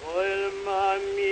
为了妈咪。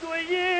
对耶。